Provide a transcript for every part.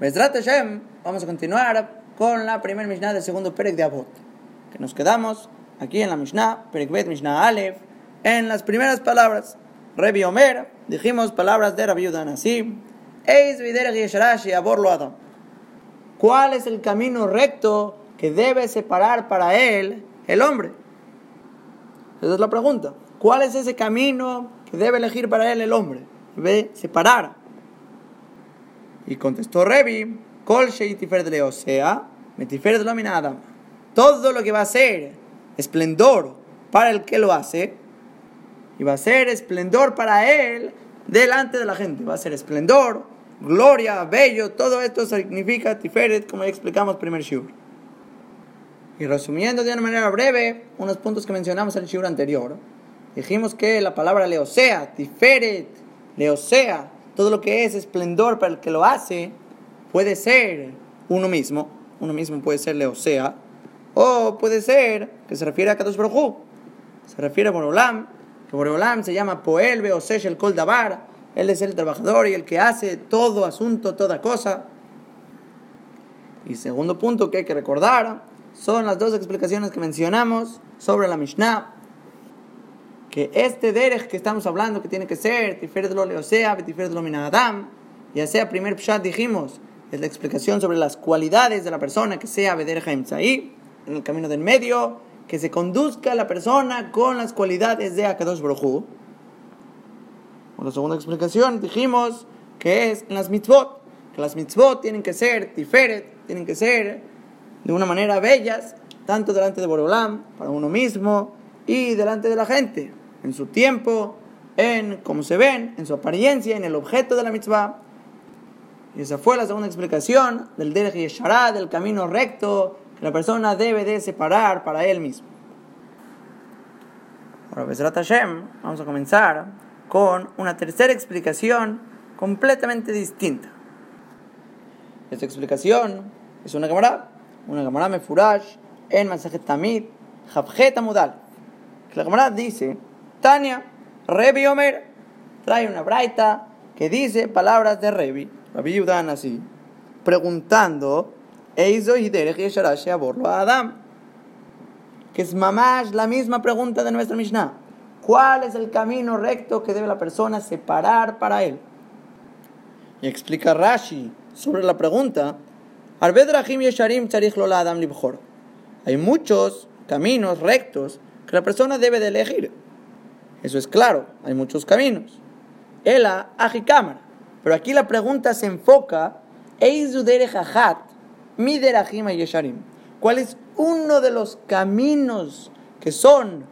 Bezrat Hashem, vamos a continuar con la primera Mishnah del segundo Perek de Abot. Que nos quedamos aquí en la Mishnah, Perek Bet, Mishnah Aleph, en las primeras palabras. Rebi Omer, dijimos palabras de Rabbi Yudanasi, Eis Yesharashi Abor Adam. ¿Cuál es el camino recto que debe separar para él el hombre? Esa es la pregunta. ¿Cuál es ese camino que debe elegir para él el hombre? Debe separar. Y contestó Revi, Kol de o sea, Metiferet lo Adam. Todo lo que va a ser esplendor para el que lo hace, y va a ser esplendor para él delante de la gente. Va a ser esplendor, gloria, bello, todo esto significa Tiferet, como ya explicamos primer Shur. Y resumiendo de una manera breve, unos puntos que mencionamos en el Shur anterior. Dijimos que la palabra leosea, tiferet, leosea, todo lo que es esplendor para el que lo hace, puede ser uno mismo, uno mismo puede ser leosea, o puede ser que se refiere a Kadosh Baruj se refiere a Borolam, que Borolam se llama Poel Beosesh el Kol Dabar, él es el trabajador y el que hace todo asunto, toda cosa. Y segundo punto que hay que recordar son las dos explicaciones que mencionamos sobre la Mishnah que este derech que estamos hablando, que tiene que ser Tiferet lo Leosea, Tiferet lo Minadam, ya sea primer Pshat dijimos, es la explicación sobre las cualidades de la persona, que sea Bederech ahí en el camino del medio, que se conduzca la persona con las cualidades de Akadosh. Por la segunda explicación dijimos que es en las mitzvot, que las mitzvot tienen que ser Tiferet, tienen que ser de una manera bellas, tanto delante de Borolam, para uno mismo, y delante de la gente en su tiempo, en cómo se ven, en su apariencia, en el objeto de la mitzvah. Y esa fue la segunda explicación del Derech Yeshará, del camino recto que la persona debe de separar para él mismo. Ahora, Besrat Hashem, vamos a comenzar con una tercera explicación completamente distinta. Esta explicación es una camarada, una camarada mefurash en Masajet Tamid, Javjet Amudal. La camarada dice Tania, Rebi Omer, trae una braita que dice palabras de Rebi, Rabbi Yudan así, preguntando, Eizo y a Adam. Que es mamás la misma pregunta de nuestra Mishnah. ¿Cuál es el camino recto que debe la persona separar para él? Y explica Rashi sobre la pregunta. Hay muchos caminos rectos que la persona debe de elegir. Eso es claro, hay muchos caminos. Ela, cámara. Pero aquí la pregunta se enfoca, ¿Cuál es uno de los caminos que son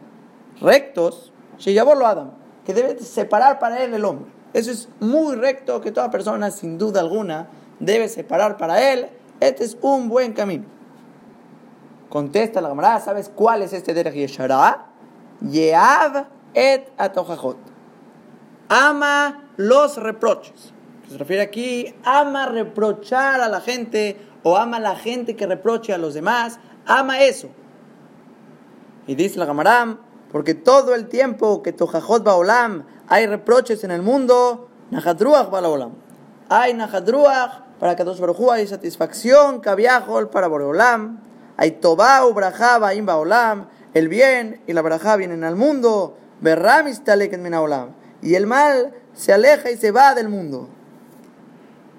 rectos? lo Adam, que debe separar para él el hombre. Eso es muy recto que toda persona, sin duda alguna, debe separar para él. Este es un buen camino. Contesta la camarada, ¿sabes cuál es este Derech Yeshara? Yeav et atojajot. Ama los reproches. Se refiere aquí, ama reprochar a la gente o ama la gente que reproche a los demás. Ama eso. Y dice la Gamaram, porque todo el tiempo que tojajot baolam hay reproches en el mundo, najadruach baolam. Hay najadruach para que dos hay satisfacción, kaviahol para boreolam. Hay tobau brajá baim baolam. El bien y la brajá vienen al mundo. Y el mal se aleja y se va del mundo.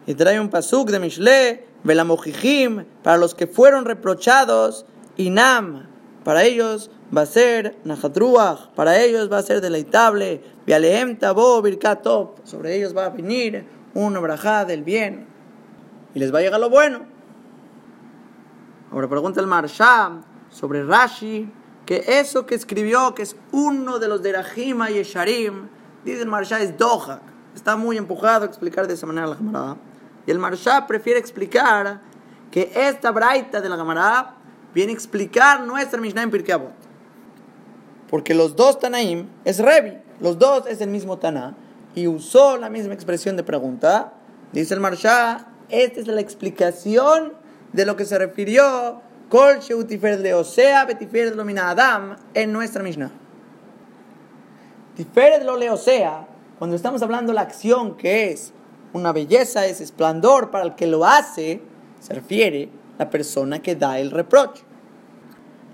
Y trae un pasuk de Mishle, Belamojijim, para los que fueron reprochados, Inam, para ellos va a ser Najatruach, para ellos va a ser deleitable, Vialeem Tabo Birkatop, sobre ellos va a venir una brajá del bien, y les va a llegar lo bueno. Ahora pregunta el Marsham sobre Rashi, que eso que escribió, que es uno de los de Rajima y Esharim, dice el Marsha es Dohak. Está muy empujado a explicar de esa manera la camarada. Y el Marsha prefiere explicar que esta braita de la camarada viene a explicar nuestra Mishnah en Pirkei Porque los dos Tanaim es Revi, los dos es el mismo Taná, y usó la misma expresión de pregunta. Dice el Marsha, esta es la explicación de lo que se refirió Kol de Osea Betiferet lo Adam en nuestra Mishnah. Tiferet lo Leosea, cuando estamos hablando de la acción que es una belleza, es esplendor para el que lo hace, se refiere la persona que da el reproche.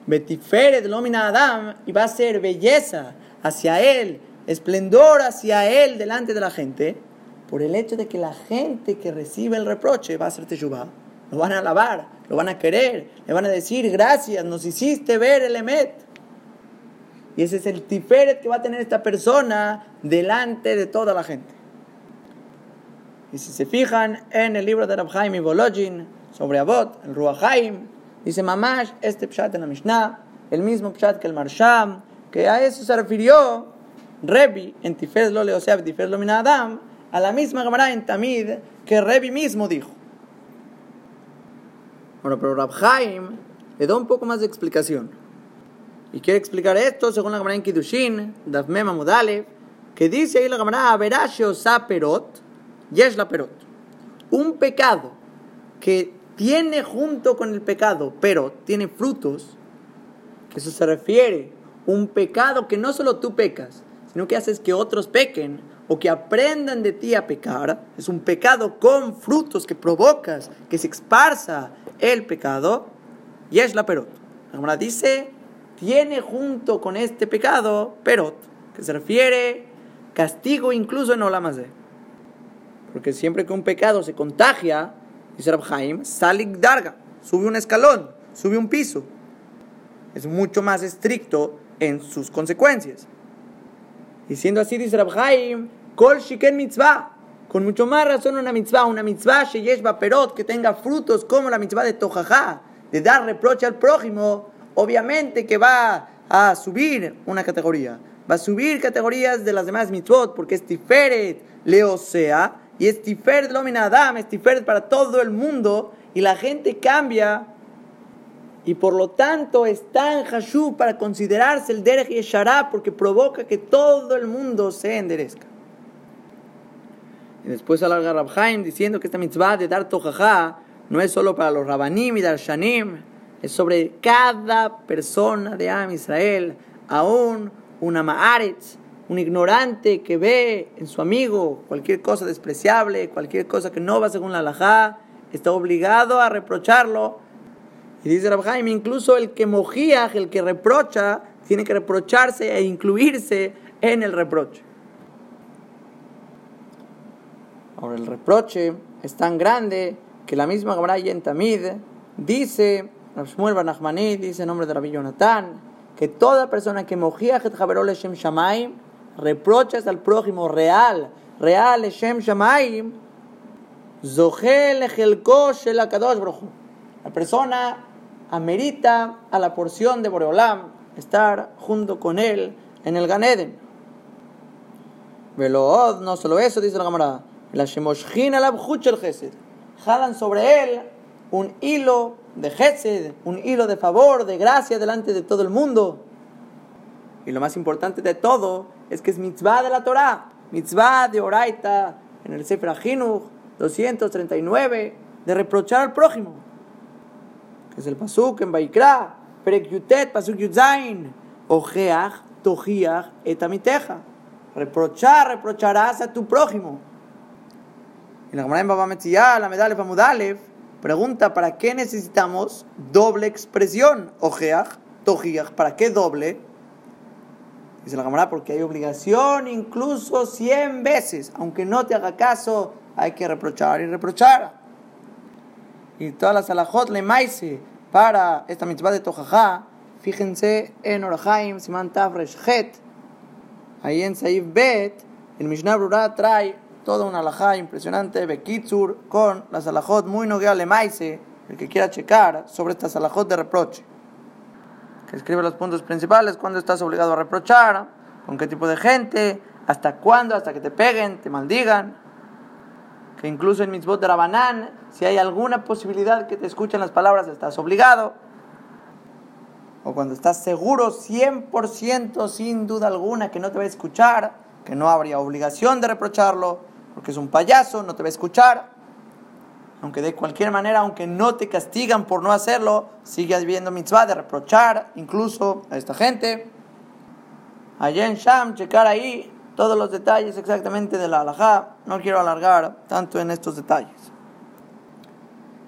Betifere de Lomina Adam y va a ser belleza hacia él, esplendor hacia él delante de la gente, por el hecho de que la gente que recibe el reproche va a ser teshuvah. Lo van a alabar, lo van a querer, le van a decir gracias, nos hiciste ver el Emet. Y ese es el tiferet que va a tener esta persona delante de toda la gente. Y si se fijan en el libro de Rabhaim y Bolojin sobre Abot, el Ruachaim, dice Mamash, este pshat en la Mishnah, el mismo pshat que el Marsham, que a eso se refirió Rebi en Tiferet lo Leoseab, Tiferet lo Adam, a la misma Gemara en Tamid que Rebi mismo dijo. Bueno, pero Rabhaim le da un poco más de explicación. Y quiere explicar esto según la Gemara en Kiddushin, Dafmema que dice ahí la Gemara, Averashe Osa Perot, Yesh la Perot. Un pecado que tiene junto con el pecado, pero tiene frutos, que eso se refiere un pecado que no solo tú pecas, sino que haces que otros pequen o que aprendan de ti a pecar, es un pecado con frutos que provocas, que se esparza el pecado, y es la perot. La Gemara dice, tiene junto con este pecado perot, que se refiere castigo incluso en Olamazé. Porque siempre que un pecado se contagia, dice Rabhaim, salik darga, sube un escalón, sube un piso. Es mucho más estricto en sus consecuencias. Y siendo así, dice Rabhaim, Kol Shiken Mitzvah. Con mucho más razón una mitzvah, una mitzvah Sheyeshba Perot, que tenga frutos como la mitzvah de Tojajá, de dar reproche al prójimo, obviamente que va a subir una categoría. Va a subir categorías de las demás mitzvot, porque es Tiferet Leosea, y es Tiferet Lomina Adam, es para todo el mundo, y la gente cambia y por lo tanto está en Hashu para considerarse el Derech Yeshará porque provoca que todo el mundo se enderezca. Y después alarga Rabhaim diciendo que esta mitzvah de dar tojajá no es solo para los Rabanim y Darshanim, es sobre cada persona de Am Israel, aún una Ma'aretz, un ignorante que ve en su amigo cualquier cosa despreciable, cualquier cosa que no va según la halajá, está obligado a reprocharlo y dice Rabhaim, incluso el que mojía, el que reprocha, tiene que reprocharse e incluirse en el reproche. Ahora, el reproche es tan grande que la misma Gemara en Tamid dice, Shmuel Banachmani dice en nombre de Rabbi Jonathan, que toda persona que mojía el Shem Shamaim, reprochas al prójimo real, real Shem Shamaim, Zohel el Kadosh La persona amerita a la porción de Boreolam estar junto con él en el Ganeden. Velood, no solo eso, dice la camarada, la Shemoshkin el Gesed. Jalan sobre él un hilo de Gesed, un hilo de favor, de gracia delante de todo el mundo. Y lo más importante de todo es que es mitzvah de la Torah, mitzvah de Oraita, en el Sefer Ajinuch 239, de reprochar al prójimo es el pasuk en Baikra, Perek Yutet, pasuk Yutzain, Ojeach, Tojiach, etamiteja. Reprochar, reprocharás a tu prójimo. En la Gemara en Baba Metziyah, la medalef Amudalev, pregunta, ¿para qué necesitamos doble expresión? Ojeach, Tojiach, ¿para qué doble? Dice la Gemara, porque hay obligación incluso 100 veces. Aunque no te haga caso, hay que reprochar y reprochar y todas las alajot le maise para esta mitzvah de Tojajá, fíjense en Orahaim, Siman Tafresh Het, ahí en Saif Bet, el Mishnah Brura trae toda una alajá impresionante, Bekitsur, con las alajot muy noguea maise, el que quiera checar sobre estas alajot de reproche. Que escribe los puntos principales, cuándo estás obligado a reprochar, con qué tipo de gente, hasta cuándo, hasta que te peguen, te maldigan, que incluso en mitzvot de Rabanán, si hay alguna posibilidad que te escuchen las palabras, estás obligado. O cuando estás seguro 100% sin duda alguna que no te va a escuchar, que no habría obligación de reprocharlo, porque es un payaso, no te va a escuchar. Aunque de cualquier manera, aunque no te castigan por no hacerlo, sigue habiendo mitzvah de reprochar incluso a esta gente. Allá en Sham, checar ahí todos los detalles exactamente de la halajá. No quiero alargar tanto en estos detalles.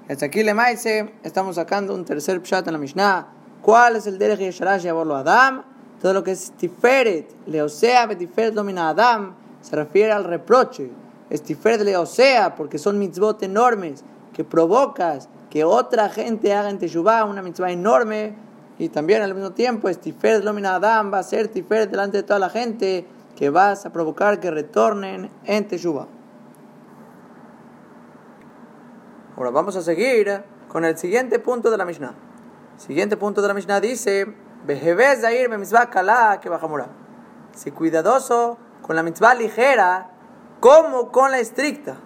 Hasta aquí le maise, estamos sacando un tercer pshat en la Mishnah. ¿Cuál es el derech yesharash yaborlo Adam? Todo lo que es tiferet, leosea betiferet domina Adam, se refiere al reproche. Es tiferet leosea, porque son mitzvot enormes que provocas que otra gente haga en Teshuvah una mitzvah enorme. Y también al mismo tiempo, es tiferet domina Adam, va a ser tiferet delante de toda la gente que vas a provocar que retornen en Teshuvah. Ahora vamos a seguir con el siguiente punto de la Mishnah. Siguiente punto de la Mishnah dice, que Si cuidadoso con la mitzvah ligera como con la estricta.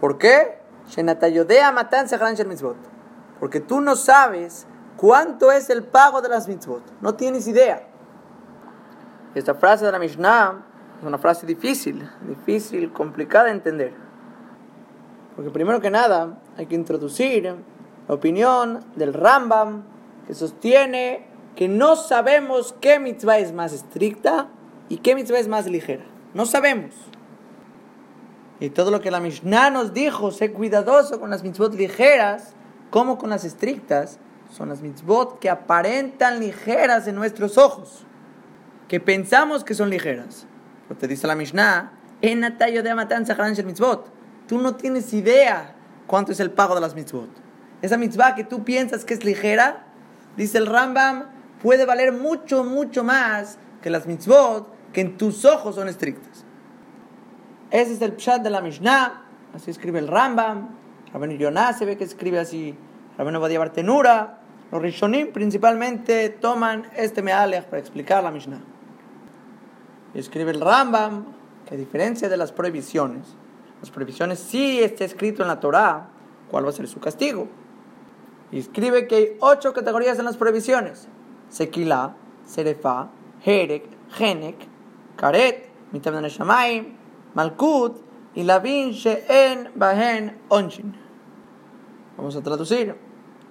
¿Por qué? Porque tú no sabes cuánto es el pago de las mitzvot. No tienes idea. Esta frase de la Mishnah es una frase difícil, difícil, complicada de entender. Porque primero que nada hay que introducir la opinión del Rambam que sostiene que no sabemos qué mitzvah es más estricta y qué mitzvah es más ligera. No sabemos. Y todo lo que la Mishnah nos dijo, sé cuidadoso con las mitzvot ligeras como con las estrictas, son las mitzvot que aparentan ligeras en nuestros ojos, que pensamos que son ligeras. Lo te dice la Mishnah, en Natayo de Matanza mitzvot Tú no tienes idea cuánto es el pago de las mitzvot. Esa mitzvah que tú piensas que es ligera, dice el Rambam, puede valer mucho, mucho más que las mitzvot que en tus ojos son estrictas. Ese es el pshat de la Mishnah, así escribe el Rambam. Rabenu Yonah se ve que escribe así. Rabenu Badia Bartenura. Los Rishonim principalmente toman este mealech para explicar la Mishnah. Y escribe el Rambam que a diferencia de las prohibiciones, las prohibiciones sí está escrito en la Torah cuál va a ser su castigo. Escribe que hay ocho categorías en las prohibiciones. Sequila, Serefa, Herek, Genek, Karet, Mitabdan Shamaim, Malkut y Lavin She'en Bahen Onshin. Vamos a traducir.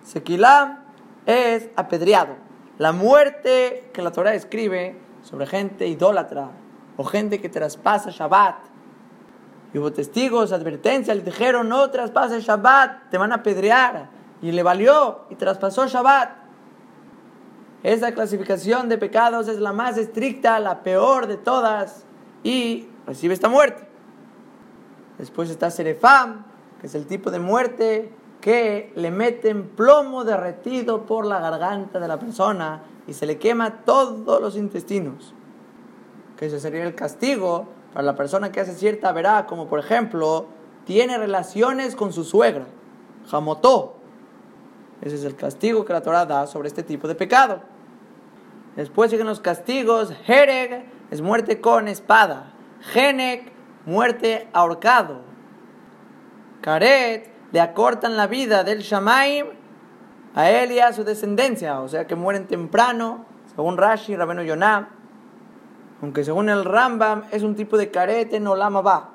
Sequila es apedreado. La muerte que la Torah escribe sobre gente idólatra o gente que traspasa Shabbat y hubo testigos, advertencia, le dijeron, no traspases Shabbat, te van a apedrear. Y le valió y traspasó Shabbat. Esa clasificación de pecados es la más estricta, la peor de todas, y recibe esta muerte. Después está Serefam, que es el tipo de muerte que le meten plomo derretido por la garganta de la persona y se le quema todos los intestinos. Que ese sería el castigo para la persona que hace cierta verá, como por ejemplo, tiene relaciones con su suegra, jamotó. Ese es el castigo que la Torah da sobre este tipo de pecado. Después siguen los castigos. Hereg es muerte con espada. Genek, muerte ahorcado. Karet, le acortan la vida del Shamaim a él y a su descendencia. O sea que mueren temprano, según Rashi, Rabeno Yonah aunque según el Rambam es un tipo de carete no lama va.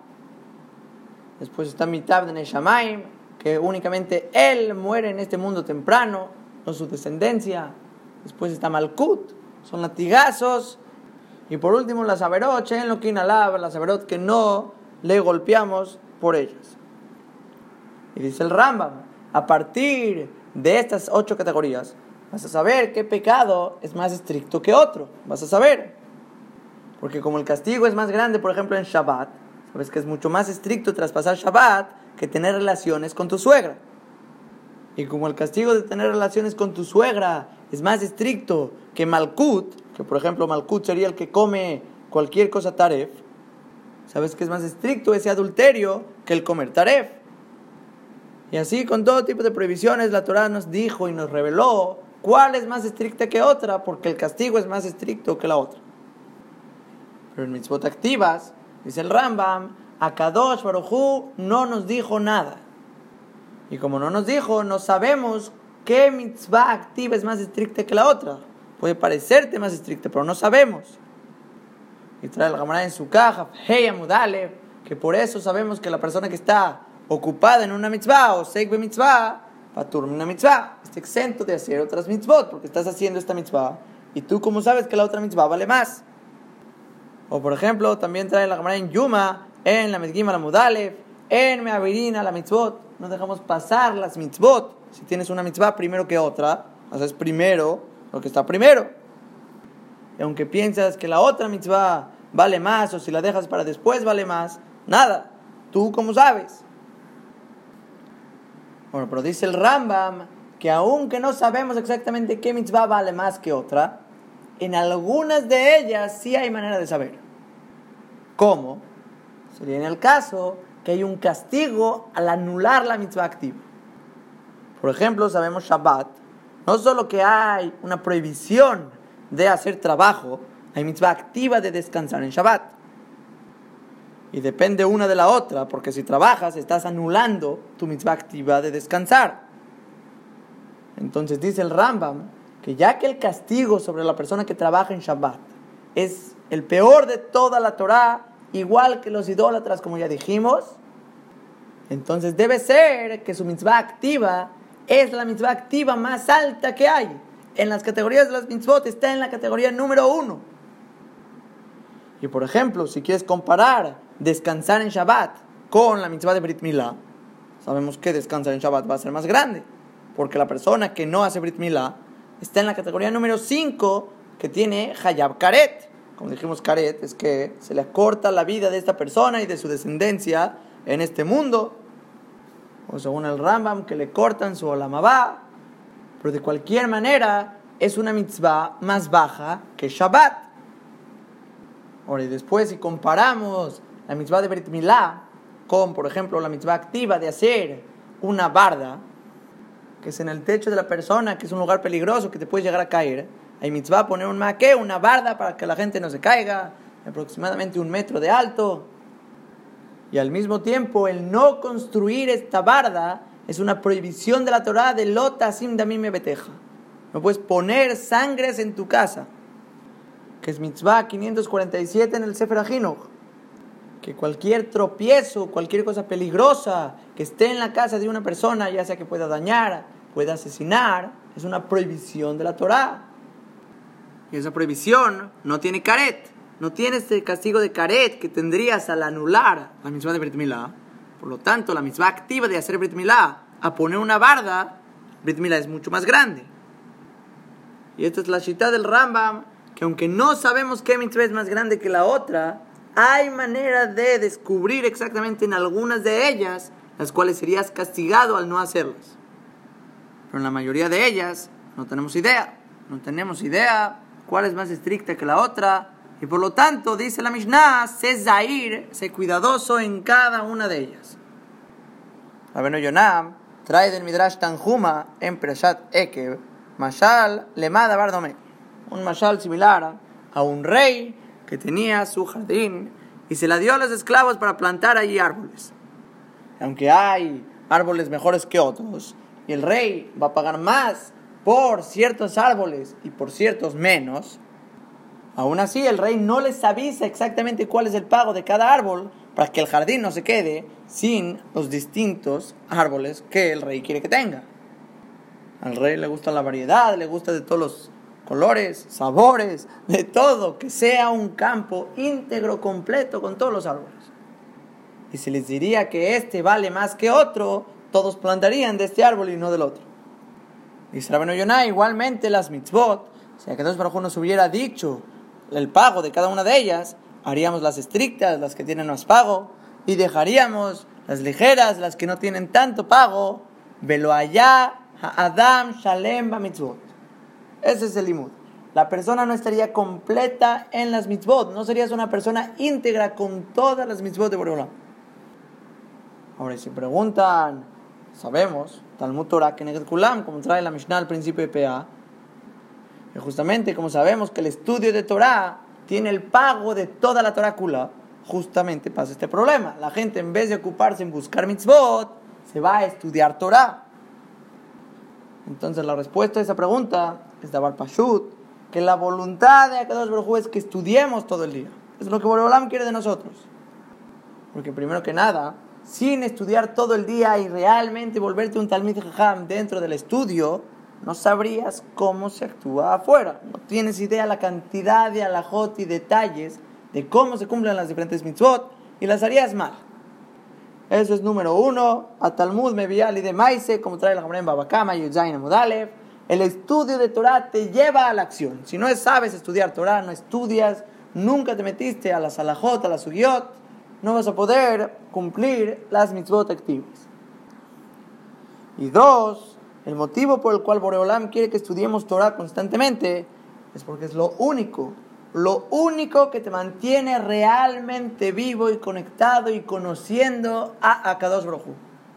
Después está Mitab de Neshamaim, que únicamente él muere en este mundo temprano, no su descendencia. Después está Malkut, son latigazos. Y por último, la Saberot, en lo que inhalaba, la Saberot que no le golpeamos por ellas. Y dice el Rambam, a partir de estas ocho categorías, vas a saber qué pecado es más estricto que otro. Vas a saber. Porque como el castigo es más grande, por ejemplo, en Shabbat, sabes que es mucho más estricto traspasar Shabbat que tener relaciones con tu suegra. Y como el castigo de tener relaciones con tu suegra es más estricto que Malkut, que por ejemplo Malkut sería el que come cualquier cosa taref, sabes que es más estricto ese adulterio que el comer taref. Y así con todo tipo de prohibiciones la Torah nos dijo y nos reveló cuál es más estricta que otra, porque el castigo es más estricto que la otra. Pero en mitzvot activas, dice el Rambam, a Kadosh Baruchu no nos dijo nada. Y como no nos dijo, no sabemos qué mitzvah activa es más estricta que la otra. Puede parecerte más estricta, pero no sabemos. Y trae el Gamará en su caja, hey Amudale, que por eso sabemos que la persona que está ocupada en una mitzvah o seikbe mitzvah, patur una mitzvah, está exento de hacer otras mitzvot, porque estás haciendo esta mitzvah. Y tú, como sabes que la otra mitzvah vale más. O por ejemplo, también trae la cámara en Yuma, en la Medgima la Mudalev, en Meavirina la mitzvot. No dejamos pasar las mitzvot. Si tienes una mitzvah primero que otra, haces primero lo que está primero. Y aunque piensas que la otra mitzvah vale más o si la dejas para después vale más, nada. Tú como sabes. Bueno, pero dice el Rambam que aunque no sabemos exactamente qué mitzvah vale más que otra, en algunas de ellas sí hay manera de saber. ¿Cómo? Sería en el caso que hay un castigo al anular la mitzvah activa. Por ejemplo, sabemos Shabbat, no solo que hay una prohibición de hacer trabajo, hay mitzvah activa de descansar en Shabbat. Y depende una de la otra, porque si trabajas estás anulando tu mitzvah activa de descansar. Entonces dice el Rambam que ya que el castigo sobre la persona que trabaja en Shabbat es el peor de toda la Torah, igual que los idólatras, como ya dijimos, entonces debe ser que su mitzvah activa es la mitzvah activa más alta que hay. En las categorías de las mitzvot está en la categoría número uno. Y por ejemplo, si quieres comparar descansar en Shabbat con la mitzvah de Brit Milá, sabemos que descansar en Shabbat va a ser más grande, porque la persona que no hace Brit Milá está en la categoría número 5 que tiene Hayab Karet. Como dijimos, Karet es que se le corta la vida de esta persona y de su descendencia en este mundo. O según el Rambam, que le cortan su olamabá. Pero de cualquier manera, es una mitzvah más baja que Shabbat. Ahora, y después, si comparamos la mitzvah de Brit Milá con, por ejemplo, la mitzvah activa de hacer una barda, que es en el techo de la persona, que es un lugar peligroso que te puede llegar a caer, hay mitzvah poner un maque, una barda para que la gente no se caiga, aproximadamente un metro de alto. Y al mismo tiempo, el no construir esta barda es una prohibición de la Torah de lota sim damim beteja. No puedes poner sangres en tu casa que es mitzvah 547 en el Sefer que cualquier tropiezo, cualquier cosa peligrosa que esté en la casa de una persona, ya sea que pueda dañar, pueda asesinar, es una prohibición de la Torah. Y esa prohibición no tiene caret, no tiene este castigo de caret que tendrías al anular la mitzvah de Brit Milá. Por lo tanto, la mitzvah activa de hacer Brit Milá a poner una barda, Brit Milá es mucho más grande. Y esta es la cita del Rambam que aunque no sabemos qué mitzvah es más grande que la otra, hay manera de descubrir exactamente en algunas de ellas las cuales serías castigado al no hacerlas. Pero en la mayoría de ellas no tenemos idea. No tenemos idea cuál es más estricta que la otra. Y por lo tanto, dice la Mishnah, sé zair, sé cuidadoso en cada una de ellas. Rabenu Yonam trae del Midrash Tanjuma en Preshat Ekev, Mashal Lemada Bardome un mashal similar a un rey que tenía su jardín y se la dio a los esclavos para plantar allí árboles. Aunque hay árboles mejores que otros, y el rey va a pagar más por ciertos árboles y por ciertos menos, aún así el rey no les avisa exactamente cuál es el pago de cada árbol para que el jardín no se quede sin los distintos árboles que el rey quiere que tenga. Al rey le gusta la variedad, le gusta de todos los colores, sabores, de todo, que sea un campo íntegro, completo, con todos los árboles. Y si les diría que este vale más que otro, todos plantarían de este árbol y no del otro. Dice Rabenu Yonah, igualmente las mitzvot, si a que Dios nos hubiera dicho el pago de cada una de ellas, haríamos las estrictas, las que tienen más pago, y dejaríamos las ligeras, las que no tienen tanto pago, velo allá, Adam Shalem mitzvot. Ese es el limud. La persona no estaría completa en las mitzvot, no serías una persona íntegra con todas las mitzvot de Boreolam. Ahora, si preguntan, sabemos, Talmud Torah, Keneged Kulam, como trae la Mishnah al principio de PA, y justamente como sabemos que el estudio de Torah tiene el pago de toda la Torah justamente pasa este problema. La gente en vez de ocuparse en buscar mitzvot, se va a estudiar Torah. Entonces la respuesta a esa pregunta es Dabar Pashut, que la voluntad de Akadosh Baruj es que estudiemos todo el día. Es lo que Boreolam quiere de nosotros. Porque primero que nada, sin estudiar todo el día y realmente volverte un Talmid Jajam dentro del estudio, no sabrías cómo se actúa afuera. No tienes idea la cantidad de alajot y detalles de cómo se cumplen las diferentes mitzvot y las harías mal. Eso es número uno. A Talmud me y de Maise, como trae la Gamara Babakama, Amudalev. El estudio de Torah te lleva a la acción. Si no sabes estudiar Torah, no estudias, nunca te metiste a la salahot, a la sugiot, no vas a poder cumplir las mitzvot activas. Y dos, el motivo por el cual Boreolam quiere que estudiemos Torah constantemente es porque es lo único lo único que te mantiene realmente vivo y conectado y conociendo a Akadosh Brojú.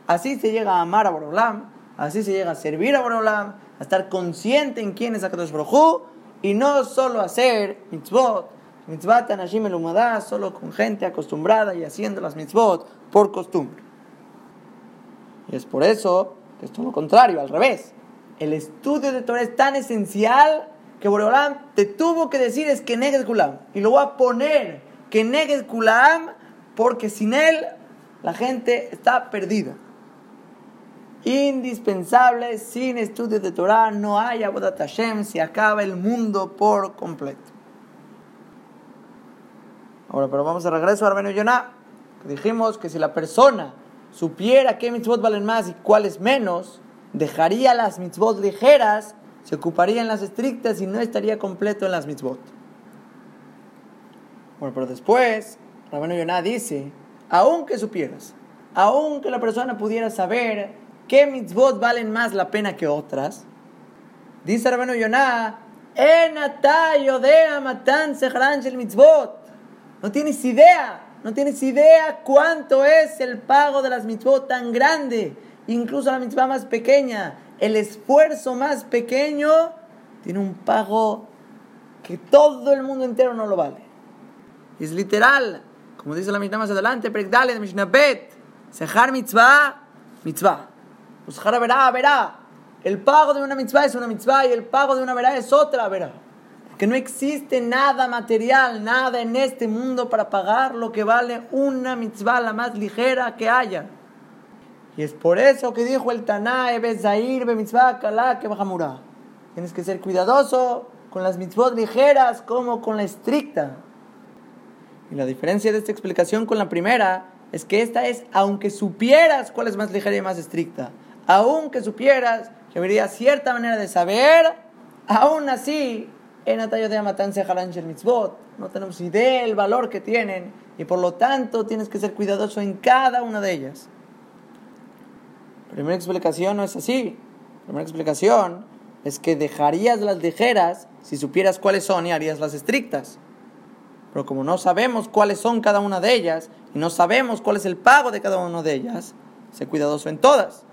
Así se llega a amar a Borolam, así se llega a servir a Borolam, a estar consciente en quién es Akadosh Brojú y no solo hacer mitzvot, mitzvot anashim el solo con gente acostumbrada y haciendo las mitzvot por costumbre. Y es por eso es todo lo contrario, al revés. El estudio de Torah es tan esencial que Boreolam te tuvo que decir es que negues Kulam. Y lo voy a poner que negues Kulam porque sin él la gente está perdida. Indispensable, sin estudios de Torah no hay Abodat Hashem, se acaba el mundo por completo. Ahora, pero vamos a regreso a Arbeno Yonah. Dijimos que si la persona supiera qué mitzvot valen más y cuáles menos, dejaría las mitzvot ligeras se ocuparía en las estrictas y no estaría completo en las mitzvot. Bueno, pero después, Rabino Yonah dice, aunque supieras, aunque la persona pudiera saber qué mitzvot valen más la pena que otras, dice Rabino Yonah, mitzvot. No tienes idea, no tienes idea cuánto es el pago de las mitzvot tan grande, incluso la mitzvah más pequeña el esfuerzo más pequeño tiene un pago que todo el mundo entero no lo vale. Es literal, como dice la Mishnah más adelante, de Mishnah Bet, Sejar mitzvah, mitzvah. Ushara verá, verá. El pago de una mitzvah es una mitzvah y el pago de una verá es otra verá. Porque no existe nada material, nada en este mundo para pagar lo que vale una mitzvah, la más ligera que haya. Y es por eso que dijo el Tanae, Bezair, Mitzvah, Kalá, que Bajamurá. Tienes que ser cuidadoso con las mitzvot ligeras como con la estricta. Y la diferencia de esta explicación con la primera es que esta es, aunque supieras cuál es más ligera y más estricta, aunque supieras que habría cierta manera de saber, aún así, en Atayo de Amatanse Haranchel Mitzvot, no tenemos idea del valor que tienen y por lo tanto tienes que ser cuidadoso en cada una de ellas. Primera explicación no es así. Primera explicación es que dejarías las ligeras si supieras cuáles son y harías las estrictas. Pero como no sabemos cuáles son cada una de ellas y no sabemos cuál es el pago de cada una de ellas, sé cuidadoso en todas.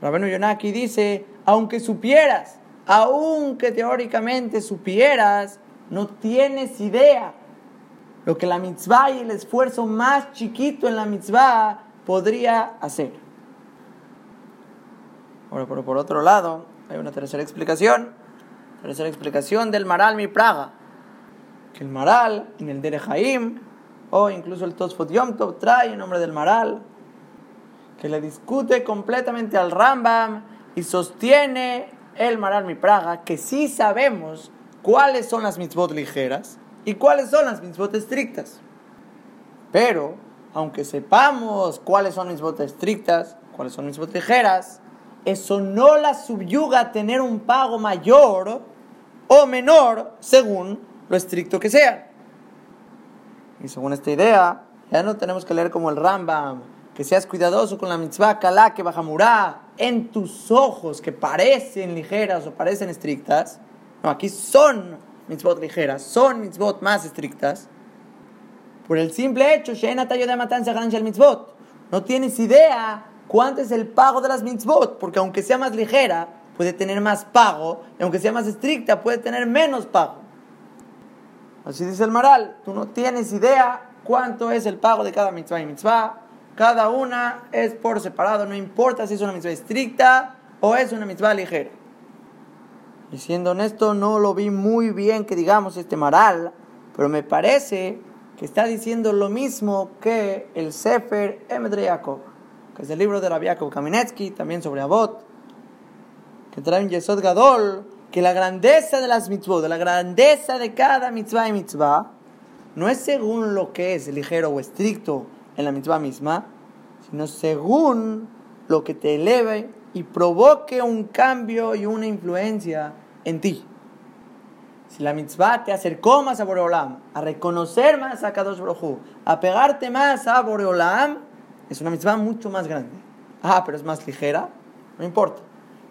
Rabenu Yonaki dice, aunque supieras, aunque teóricamente supieras, no tienes idea lo que la mitzvah y el esfuerzo más chiquito en la mitzvah podría hacer. Ahora, pero por otro lado, hay una tercera explicación. Tercera explicación del Maral Mi Praga. Que el Maral, en el Derejaim, o incluso el Tosfot Yom Tov, trae el nombre del Maral, que le discute completamente al Rambam y sostiene el Maral Mi Praga que sí sabemos cuáles son las mitzvot ligeras y cuáles son las mitzvot estrictas. Pero, aunque sepamos cuáles son mitzvot estrictas, cuáles son mitzvot ligeras, eso no la subyuga a tener un pago mayor o menor según lo estricto que sea. Y según esta idea, ya no tenemos que leer como el Rambam, que seas cuidadoso con la mitzvah kalá que bajamurá en tus ojos que parecen ligeras o parecen estrictas. No, aquí son mitzvot ligeras, son mitzvot más estrictas. Por el simple hecho, no tienes idea cuánto es el pago de las mitzvot, porque aunque sea más ligera, puede tener más pago, y aunque sea más estricta, puede tener menos pago. Así dice el Maral, tú no tienes idea cuánto es el pago de cada mitzvah y mitzvah, cada una es por separado, no importa si es una mitzvah estricta o es una mitzvah ligera. Y siendo honesto, no lo vi muy bien que digamos este Maral, pero me parece que está diciendo lo mismo que el Sefer Emedre que es el libro de Rabbi Yaakov Kaminetsky, también sobre Abot, que trae un Yesod Gadol, que la grandeza de las mitzvot, de la grandeza de cada mitzvah y mitzvah, no es según lo que es ligero o estricto en la mitzvah misma, sino según lo que te eleve y provoque un cambio y una influencia en ti. Si la mitzvah te acercó más a Boreolam, a reconocer más a Kadosh Baruj a pegarte más a Boreolam, es una mitzvah mucho más grande. Ah, pero es más ligera, no importa.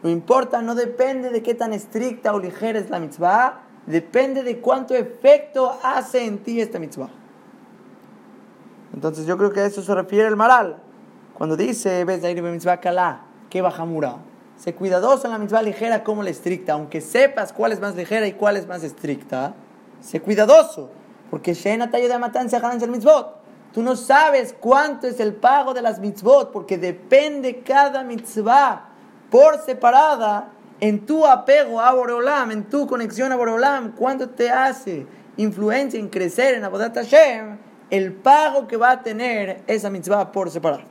No importa, no depende de qué tan estricta o ligera es la mitzvah, depende de cuánto efecto hace en ti esta mitzvah. Entonces yo creo que a eso se refiere el maral. Cuando dice, ves mitzvah kalá, que bajamura. Sé cuidadoso en la mitzvah ligera como la estricta, aunque sepas cuál es más ligera y cuál es más estricta. Sé cuidadoso, porque Shena te ayuda a matanza el mitzvot. Tú no sabes cuánto es el pago de las mitzvot, porque depende cada mitzvah por separada en tu apego a Boreolam, en tu conexión a Boreolam, cuánto te hace influencia en crecer en Abodat Hashem, el pago que va a tener esa mitzvah por separado.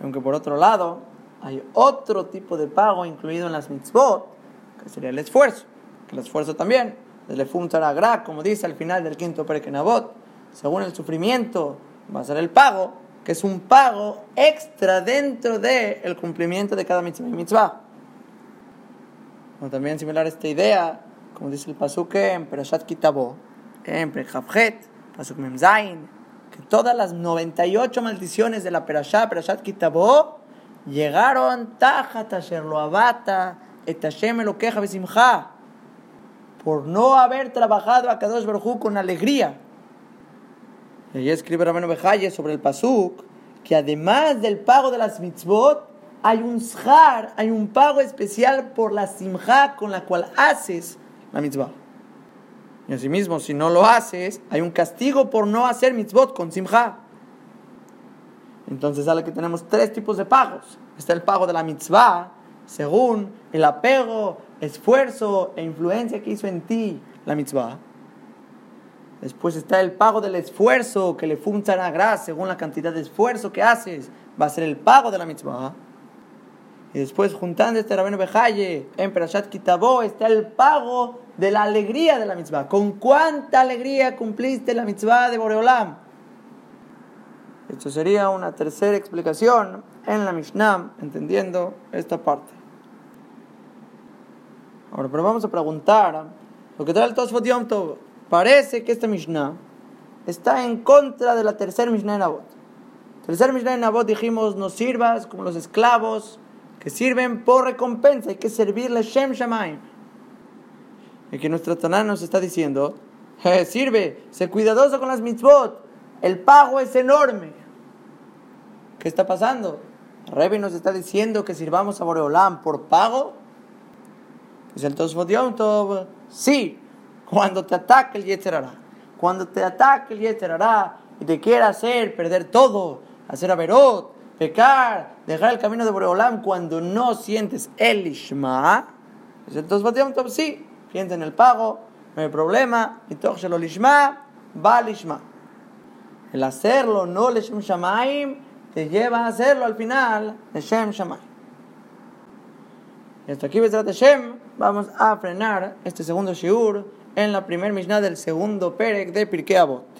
Aunque por otro lado, hay otro tipo de pago incluido en las mitzvot, que sería el esfuerzo, que el esfuerzo también, el gra, como dice al final del quinto Perekenabot, según el sufrimiento va a ser el pago, que es un pago extra dentro del el cumplimiento de cada mitzvah y también similar a esta idea, como dice el pasuk en Perashat Kitabo, en Perjavjet, pasuk Memzain, que todas las 98 maldiciones de la Perashat, Perashat Kitabo, llegaron tajat asher lo abata, et Hashem lo queja besimcha, por no haber trabajado a Kadosh Baruj con alegría y allí escribe Rameno Bejaye sobre el Pasuk que además del pago de las mitzvot, hay un shar, hay un pago especial por la simja con la cual haces la mitzvah. Y asimismo, si no lo haces, hay un castigo por no hacer mitzvot con simja. Entonces sale que tenemos tres tipos de pagos. Está el pago de la mitzvah, según el apego, esfuerzo e influencia que hizo en ti la mitzvah. Después está el pago del esfuerzo que le funciona a según la cantidad de esfuerzo que haces. Va a ser el pago de la mitzvah. Y después, juntando este Rabino Bejaye en Perashat Kitabo, está el pago de la alegría de la mitzvah. ¿Con cuánta alegría cumpliste la mitzvah de Boreolam? Esto sería una tercera explicación en la Mishnah, entendiendo esta parte. Ahora, pero vamos a preguntar lo que trae el Tosfot Yom Tov. Parece que esta Mishnah está en contra de la tercera Mishnah en Nabot. Tercer Mishnah en Nabot dijimos, no sirvas como los esclavos que sirven por recompensa, hay que servirle Shem Shamaim. Y que nuestro Taná nos está diciendo, eh, sirve, sé cuidadoso con las mitzvot, el pago es enorme. ¿Qué está pasando? Revi nos está diciendo que sirvamos a Boreolam por pago. Es el Tosfot. Sí, cuando te ataque el Yetzerará. Cuando te ataque el Yetzerará y te quiera hacer perder todo, hacer averot, pecar, dejar el camino de Boreolam cuando no sientes el Ishma, entonces sí, en el pago, no hay problema, y lo lishma, va lishma. El hacerlo, no le shem shamaim, te lleva a hacerlo al final, le shem shamaim. Y hasta aquí, Shem, vamos a frenar este segundo shiur en la primer Mishnah del segundo Perek de Pirkei Avot.